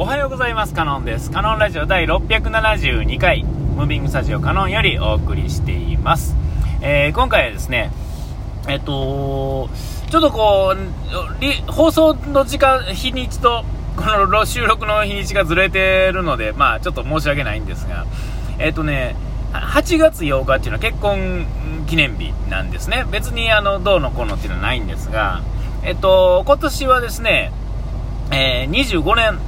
おはようございます。カノンです。カノンラジオ第672回。ムービングスタジオカノンよりお送りしています、えー今回はですねえっとちょっとこう放送の時間日にちとこの収録の日にちがずれてるのでまあちょっと申し訳ないんですがえっとね8月8日っていうのは結婚記念日なんですね。別にあのどうのこうのっていうのはないんですがえっと今年はですねえー25年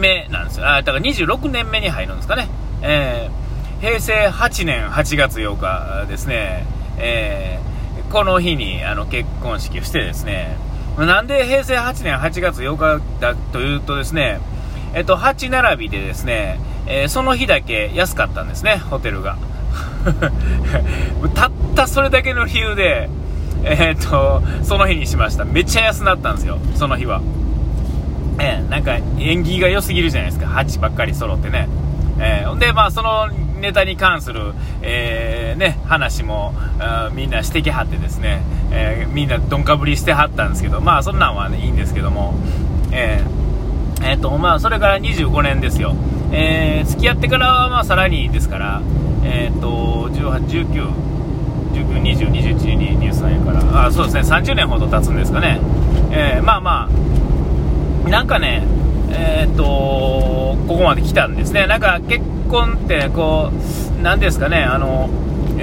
目なんですよ。あ、だから26年目に入るんですかね。えー平成8年8月8日ですね。えーこの日にあの結婚式をしてですね、なんで平成8年8月8日だというとですね、えっと、8並びでですね、えーその日だけ安かったんですね、ホテルが。たったそれだけの理由で、えーっと、その日にしました。めっちゃ安なったんですよ、その日は。えーなんか縁起が良すぎるじゃないですか、8ばっかり揃ってね。えーで、まあ、そのネタに関する、えーね、話もみんなしてきはってですね、えーみんなどんかぶりしてはったんですけど、まあ、そんなんは、ね、いいんですけども、えーえーとまあ、それから25年ですよ、えー付き合ってからは、まあ、さらにですから、えー、と18、19、19、20、21、23やから、あそうですね、30年ほど経つんですかね、えーまあまあ、なんかね、えーっと、ここまで来たんですね。なんか結婚って、こう、なんですかね、あの、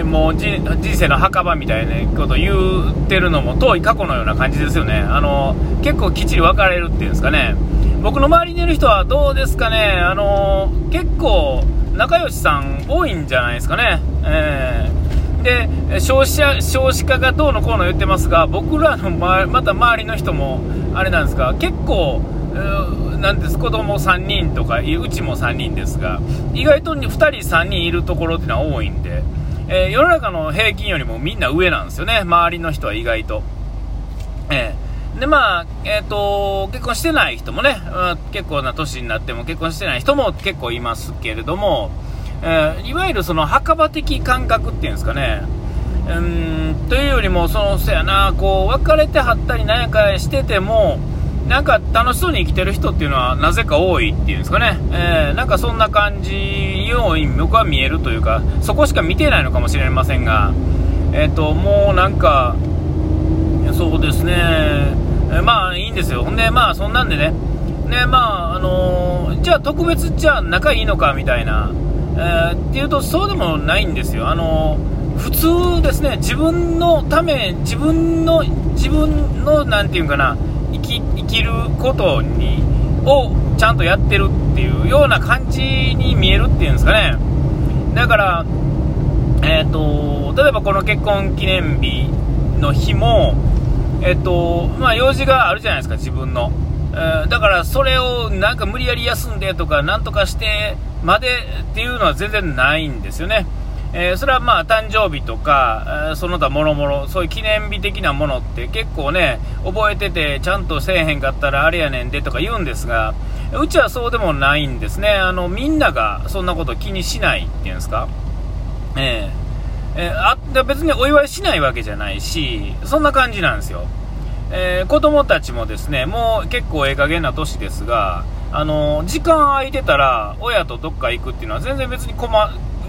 もう人生の墓場みたいなこと言ってるのも遠い過去のような感じですよね。あの、結構きっちり別れるっていうんですかね。僕の周りにいる人はどうですかね、あの、結構仲良しさん多いんじゃないですかね。えーで少子者少子化がどうのこうの言ってますが僕らのままた周りの人もあれなんですか？結構なんです子供3人とかうちも3人ですが意外と2人3人いるところっていうのは多いんで、えー世の中の平均よりもみんな上なんですよね。周りの人は意外と。ええでまあえー、と結婚してない人もね、うん結構な年になっても結婚してない人も結構いますけれども、えーいわゆるその墓場的感覚っていうんですかね、うんというよりも、そのそやなこう別れてはったりなんやかしてても、なんか楽しそうに生きてる人っていうのはなぜか多いっていうんですかね、えーなんかそんな感じように僕は見えるというか、そこしか見てないのかもしれませんが、えー、ともうなんか、そうですね、えーまあいいんですよ、ほんで、まあそんなんでね、ねまああのーじゃあ特別じゃあ仲いいのかみたいな、えーっていうとそうでもないんですよ、あのー普通ですね、自分のため、自分の、自分のなんていうかな、生き生きることにをちゃんとやってるっていうような感じに見えるっていうんですかね。だからえー、と例えばこの結婚記念日の日も、えーとまあ、用事があるじゃないですか、自分の、えーだからそれをなんか無理やり休んでとか、なんとかしてまでっていうのは全然ないんですよね。えーそれはまあ誕生日とか、その他もろもろ、そういう記念日的なものって結構ね、覚えてて、ちゃんとせえへんかったらあれやねんでとか言うんですが、うちはそうでもないんですね、あのみんながそんなこと気にしないっていうんですか？えええーあ別にお祝いしないわけじゃないし、そんな感じなんですよ。えー子供たちもですね、もう結構ええ加減な年ですが、あの時間空いてたら、親とどっか行くっていうのは全然別に困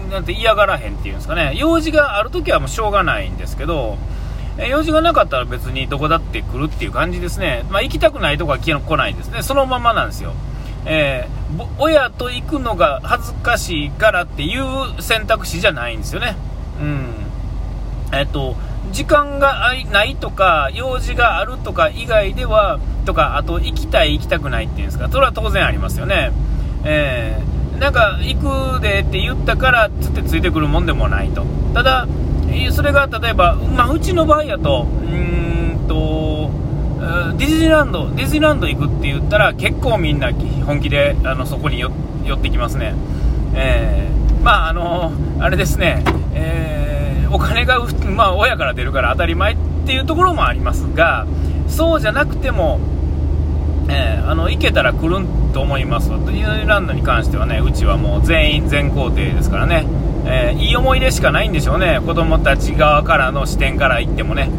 なんて嫌がらへんっていうんですかね、用事があるときはもうしょうがないんですけど、用事がなかったら別にどこだって来るっていう感じですね。まあ、行きたくないとこは来ないですね。そのままなんですよ。えー親と行くのが恥ずかしいからっていう選択肢じゃないんですよね。うん。えっと、時間がないとか、用事があるとか以外では、とか、あと行きたい、行きたくないっていうんですか、それは当然ありますよね。えーなんか、行くでって言ったから、つってついてくるもんでもないと。ただ、それが例えば、まあ、うちの場合やと、うーんと、ディズニーランド、ディズニーランド行くって言ったら、結構みんな本気であのそこに寄ってきますね。えーまあ、あのあれですね、えーお金が、まあ、親から出るから当たり前っていうところもありますが、そうじゃなくても、えーあの行けたら来るんと思います、ディズニーランドに関してはね、うちはもう全員全工程ですからね、えーいい思い出しかないんでしょうね、子供たち側からの視点から言ってもね。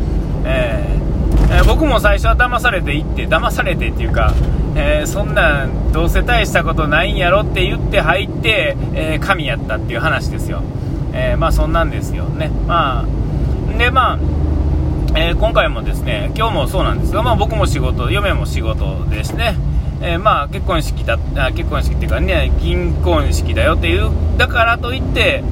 えーえー僕も最初は騙されて行って、騙されてっていうか、えー、そんなんどうせ大したことないんやろって言って入って、え、神やったっていう話ですよ、え、まあそんなんですよね。まあでまあえー、今回もですね今日もそうなんですが、まあ、僕も仕事、嫁も仕事ですね、えー、まあ結婚式だあ結婚式っていうかね銀婚式だよっていうだからといって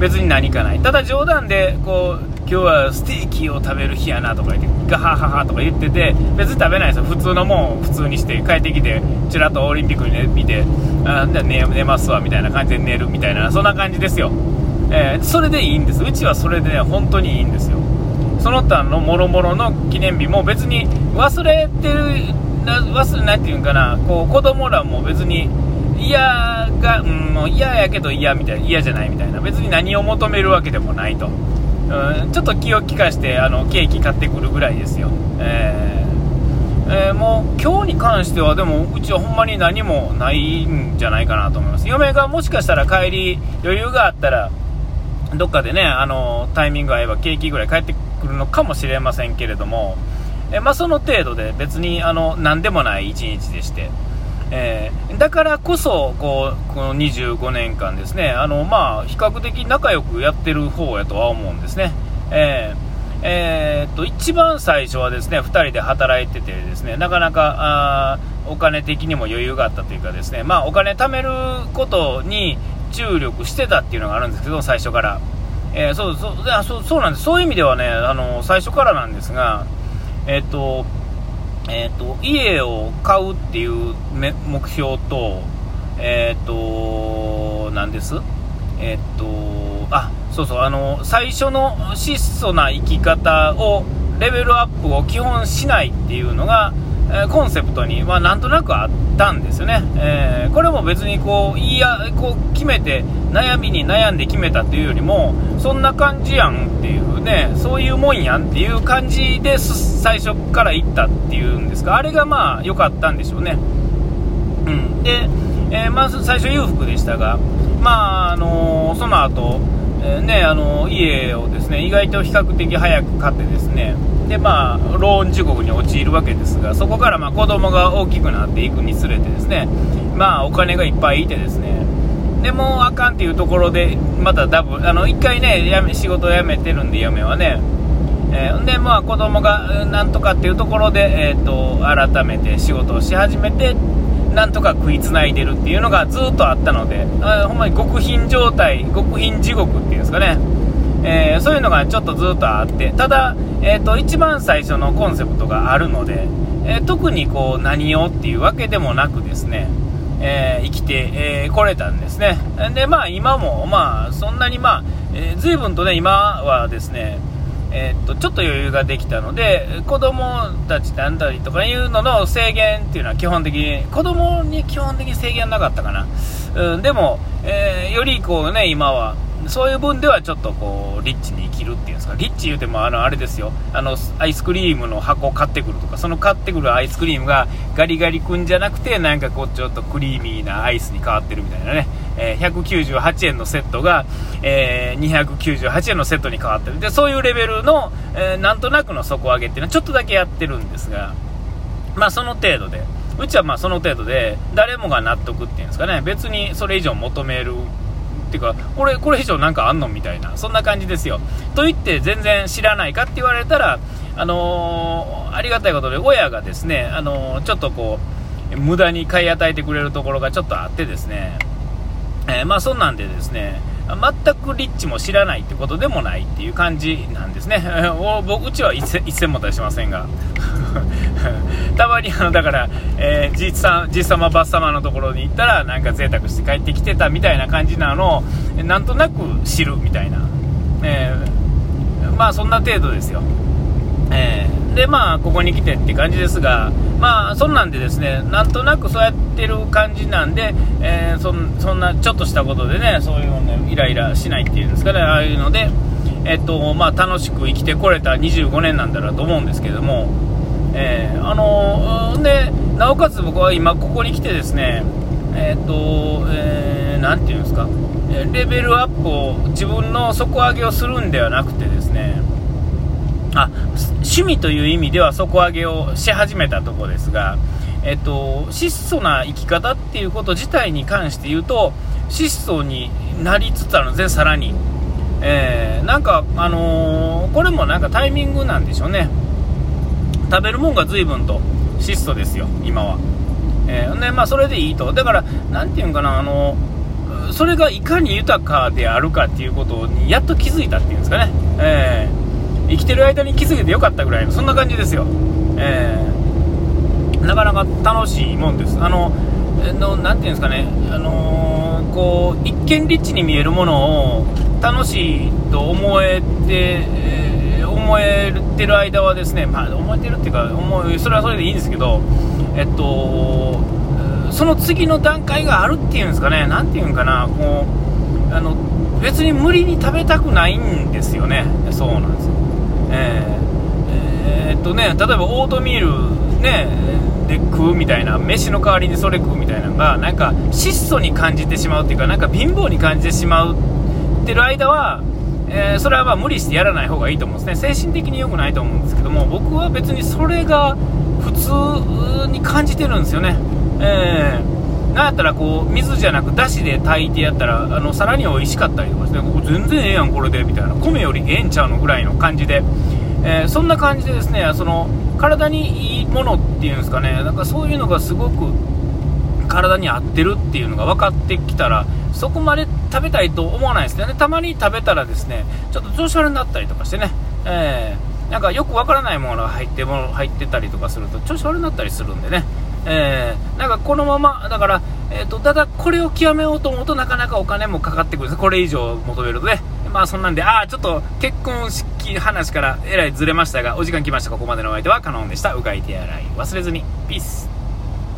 別に何かない。ただ冗談でこう今日はステーキを食べる日やなとか言ってガハハハとか言ってて別に食べないですよ。普通のもん普通にして帰ってきてちらっとオリンピックに、ね、見てあじゃ寝寝ますわみたいな感じで寝るみたいなそんな感じですよ、えー、それでいいんです。うちはそれでね本当にいいんですよ。その他のもろもろの記念日も別に忘れてるな忘れないっていうんかな。こう子供らも別に嫌が、うん、もう嫌やけど嫌みたいな嫌じゃないみたいな。別に何を求めるわけでもないと、うん、ちょっと気を利かしてあのケーキ買ってくるぐらいですよ、えーえー、もう今日に関してはでもうちはほんまに何もないんじゃないかなと思います。嫁がもしかしたら帰り余裕があったらどっかでねあのタイミング合えばケーキぐらい帰ってくるのかもしれませんけれども、えまあ、その程度で別にあの何でもない一日でして、えー、だからこそこうこの25年間ですねあの、まあ、比較的仲良くやってる方やとは思うんですね。えーえー、っと一番最初はですね2人で働いててですねなかなかあお金的にも余裕があったというかですね、まあ、お金貯めることに注力してたっていうのがあるんですけど最初から、えー、そうそうそうそうなんです。そういう意味ではねあの最初からなんですがえっ、とえっ、と家を買うっていう目標とえっ、となんです？えっ、とあそうそうあの最初の質素な生き方をレベルアップを基本しないっていうのがえコンセプトに、まあ、なんとなくあったんですよね、えー、これも別にこういやこう決めて悩みに悩んで決めたっていうよりもそんな感じやんっていうねそういうもんやんっていう感じで最初から行ったっていうんですか。あれがまあ良かったんでしょうね、うん、で、えー、まず最初裕福でしたがまああのー、その後、え、ねあの家をですね意外と比較的早く買ってですねでまあローン地獄に陥るわけですがそこからまあ子供が大きくなっていくにつれてですねまあお金がいっぱいいてですね。でもうあかんっていうところでまたダブあの1回ねやめ仕事を辞めてるんで嫁はね。えー、でまあ子供がなんとかっていうところで、えーと、改めて仕事をし始めてなんとか食いつないでるっていうのがずっとあったのであほんまに極貧状態極貧地獄っていうんですかね。ー、そういうのがちょっとずっとあってただ、えーと、一番最初のコンセプトがあるので、えー、特にこう何をっていうわけでもなくですね、えー、生きて、えー、これたんですね。でまあ今もまあそんなにまあ、えー、随分とね今はですねえー、っとちょっと余裕ができたので子供たちなんだりとかいうのの制限っていうのは基本的に子供に基本的に制限なかったかな、うん、でも、えー、よりこうね今はそういう分ではちょっとこうリッチに生きるっていうんですか。リッチ言うてもあのあれですよ。あのアイスクリームの箱を買ってくるとかその買ってくるアイスクリームがガリガリ君じゃなくてなんかこうちょっとクリーミーなアイスに変わってるみたいなね、えー、198円のセットが、えー、298円のセットに変わってる。でそういうレベルの、えー、なんとなくの底上げっていうのはちょっとだけやってるんですがまあその程度で。うちはまあその程度で誰もが納得っていうんですかね。別にそれ以上求めるっていうかこれこれ以上なんかあんのみたいなそんな感じですよ。と言って全然知らないかって言われたらあのー、ありがたいことで親がですね、あのー、ちょっとこう無駄に買い与えてくれるところがちょっとあってですね、えー、まあそんなんでですね全くリッチも知らないってことでもないっていう感じなんですね。僕うちは一銭も出しませんが。たまにあのだから、えー、じさじさまばっさまのところに行ったらなんか贅沢して帰ってきてたみたいな感じなのをなんとなく知るみたいな、えー、まあそんな程度ですよ。えー、でまあここに来てって感じですがまあそんなんでですねなんとなくそうやってる感じなんで、えー、そんなちょっとしたことでねそういうのねイライラしないっていうんですかねああいうのでえっとまあ楽しく生きてこれた25年なんだろうと思うんですけどもえー、あのでなおかつ僕は今ここに来てですねえっ、と、えー、ていうんですかレベルアップを自分の底上げをするんではなくてですねあ趣味という意味では底上げをし始めたとこですがえっと、質素な生き方っていうこと自体に関して言うと、質素になりつつあるんですね、さらに。えー、なんか、あのー、これもなんかタイミングなんでしょうね。食べるもんが随分と質素ですよ、今は。えー、で、まあ、それでいいと。だから、なんていうんかな、あのそれがいかに豊かであるかっていうことにやっと気づいたっていうんですかね。えー、生きてる間に気づけてよかったぐらいの、そんな感じですよ。えー、なかなか楽しいもんです。あの、のなていうんですかね、あのー、こう、一見リッチに見えるものを楽しいと思えて、えー、思えてる間はですね、まあ、思えてるっていうか、思う、それはそれでいいんですけど、えっと、その次の段階があるっていうんですかね、なんていうんかな、こう、あの、別に無理に食べたくないんですよね。そうなんですよ。えー、えー、っとね、例えばオートミールね、で食うみたいな、飯の代わりにそれ食うみたいなのが、なんか質素に感じてしまうっていうか、なんか貧乏に感じてしまうってる間は、えー、それはまあ無理してやらない方がいいと思うんですね。精神的に良くないと思うんですけども、僕は別にそれが普通に感じてるんですよね。えー、なんやったらこう水じゃなくだしで炊いてやったらあのさらに美味しかったりとかしてここ全然ええやんこれでみたいな。米よりええんちゃうのぐらいの感じで、えー、そんな感じでですねその体にいいものっていうんですかね。なんかそういうのがすごく体に合ってるっていうのが分かってきたらそこまで食べたいと思わないですね。たまに食べたらですねちょっと調子悪になったりとかしてね、えー、なんかよくわからないものが入っても入ってたりとかすると調子悪くなったりするんでね。えー、なんかこのまま、だから、えっ、ー、と、ただこれを極めようと思うとなかなかお金もかかってくる。これ以上求めるとね。まあそんなんで、ああ、ちょっと結婚式話からえらいずれましたが、お時間来ました。ここまでのお相手はカノンでした。うがい手洗い忘れずに。ピース。